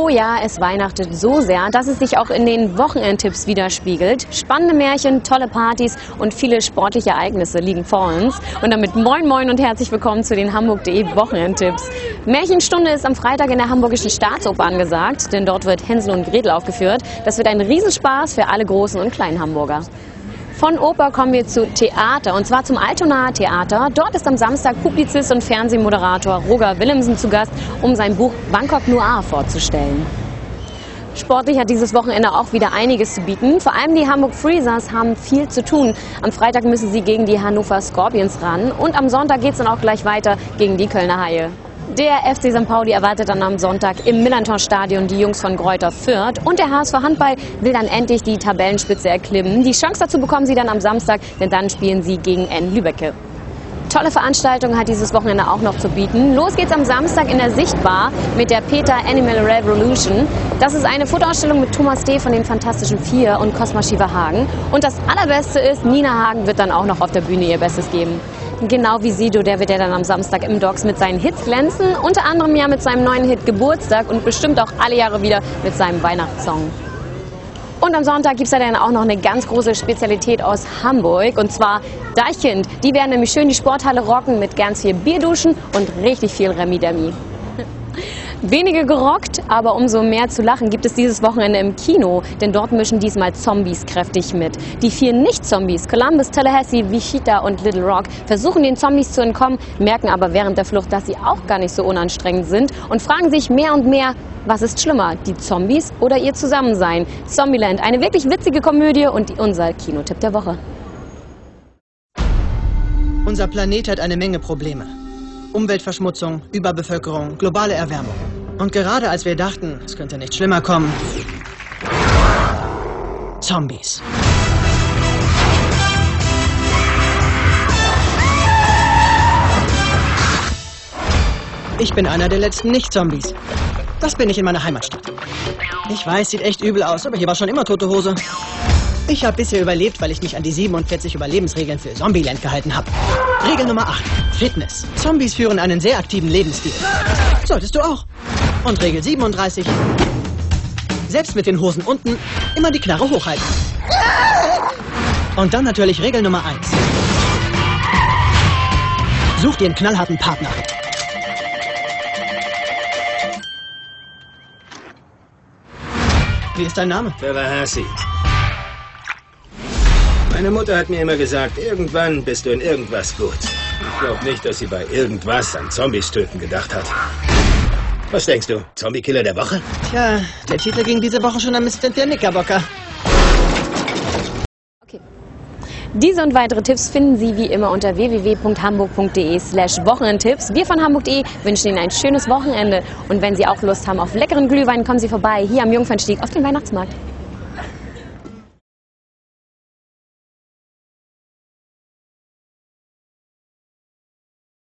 Oh ja, es weihnachtet so sehr, dass es sich auch in den Wochenendtipps widerspiegelt. Spannende Märchen, tolle Partys und viele sportliche Ereignisse liegen vor uns. Und damit moin moin und herzlich willkommen zu den Hamburg.de Wochenendtipps. Märchenstunde ist am Freitag in der Hamburgischen Staatsoper angesagt, denn dort wird Hänsel und Gretel aufgeführt. Das wird ein Riesenspaß für alle großen und kleinen Hamburger. Von Oper kommen wir zu Theater und zwar zum Altonaer Theater. Dort ist am Samstag Publizist und Fernsehmoderator Roger Willemsen zu Gast, um sein Buch Bangkok Noir vorzustellen. Sportlich hat dieses Wochenende auch wieder einiges zu bieten. Vor allem die Hamburg Freezers haben viel zu tun. Am Freitag müssen sie gegen die Hannover Scorpions ran und am Sonntag geht es dann auch gleich weiter gegen die Kölner Haie. Der FC St. Pauli erwartet dann am Sonntag im Millantor-Stadion die Jungs von Greuther Fürth. Und der HSV Handball will dann endlich die Tabellenspitze erklimmen. Die Chance dazu bekommen sie dann am Samstag, denn dann spielen sie gegen N. Lübecke. Tolle Veranstaltung hat dieses Wochenende auch noch zu bieten. Los geht's am Samstag in der Sichtbar mit der Peter Animal Revolution. Das ist eine Fotoausstellung mit Thomas D. von den Fantastischen Vier und Cosma Shiva Hagen. Und das Allerbeste ist, Nina Hagen wird dann auch noch auf der Bühne ihr Bestes geben. Genau wie Sido, der wird ja dann am Samstag im Docs mit seinen Hits glänzen. Unter anderem ja mit seinem neuen Hit Geburtstag und bestimmt auch alle Jahre wieder mit seinem Weihnachtssong. Und am Sonntag gibt es ja dann auch noch eine ganz große Spezialität aus Hamburg und zwar Deichkind. Die werden nämlich schön die Sporthalle rocken mit ganz viel Bierduschen und richtig viel Remi-Demi. Wenige gerockt, aber umso mehr zu lachen gibt es dieses Wochenende im Kino, denn dort mischen diesmal Zombies kräftig mit. Die vier Nicht-Zombies, Columbus, Tallahassee, Wichita und Little Rock, versuchen den Zombies zu entkommen, merken aber während der Flucht, dass sie auch gar nicht so unanstrengend sind und fragen sich mehr und mehr, was ist schlimmer, die Zombies oder ihr Zusammensein? Zombieland, eine wirklich witzige Komödie und unser Kinotipp der Woche. Unser Planet hat eine Menge Probleme. Umweltverschmutzung, Überbevölkerung, globale Erwärmung. Und gerade als wir dachten, es könnte nicht schlimmer kommen, Zombies. Ich bin einer der letzten Nicht-Zombies. Das bin ich in meiner Heimatstadt. Ich weiß, sieht echt übel aus, aber hier war schon immer tote Hose. Ich habe bisher überlebt, weil ich mich an die 47 Überlebensregeln für Zombieland gehalten habe. Regel Nummer 8. Fitness. Zombies führen einen sehr aktiven Lebensstil. Solltest du auch. Und Regel 37. Selbst mit den Hosen unten immer die Knarre hochhalten. Und dann natürlich Regel Nummer 1. Such dir einen knallharten Partner. Wie ist dein Name? Tallahassee. Meine Mutter hat mir immer gesagt, irgendwann bist du in irgendwas gut. Ich glaube nicht, dass sie bei irgendwas an Zombies töten gedacht hat. Was denkst du? Zombie-Killer der Woche? Tja, der Titel ging diese Woche schon am Mist der Knickerbocker. Okay. Diese und weitere Tipps finden Sie wie immer unter www.hamburg.de slash Wochenendtipps. Wir von Hamburg.de wünschen Ihnen ein schönes Wochenende. Und wenn Sie auch Lust haben auf leckeren Glühwein, kommen Sie vorbei hier am Jungfernstieg auf den Weihnachtsmarkt.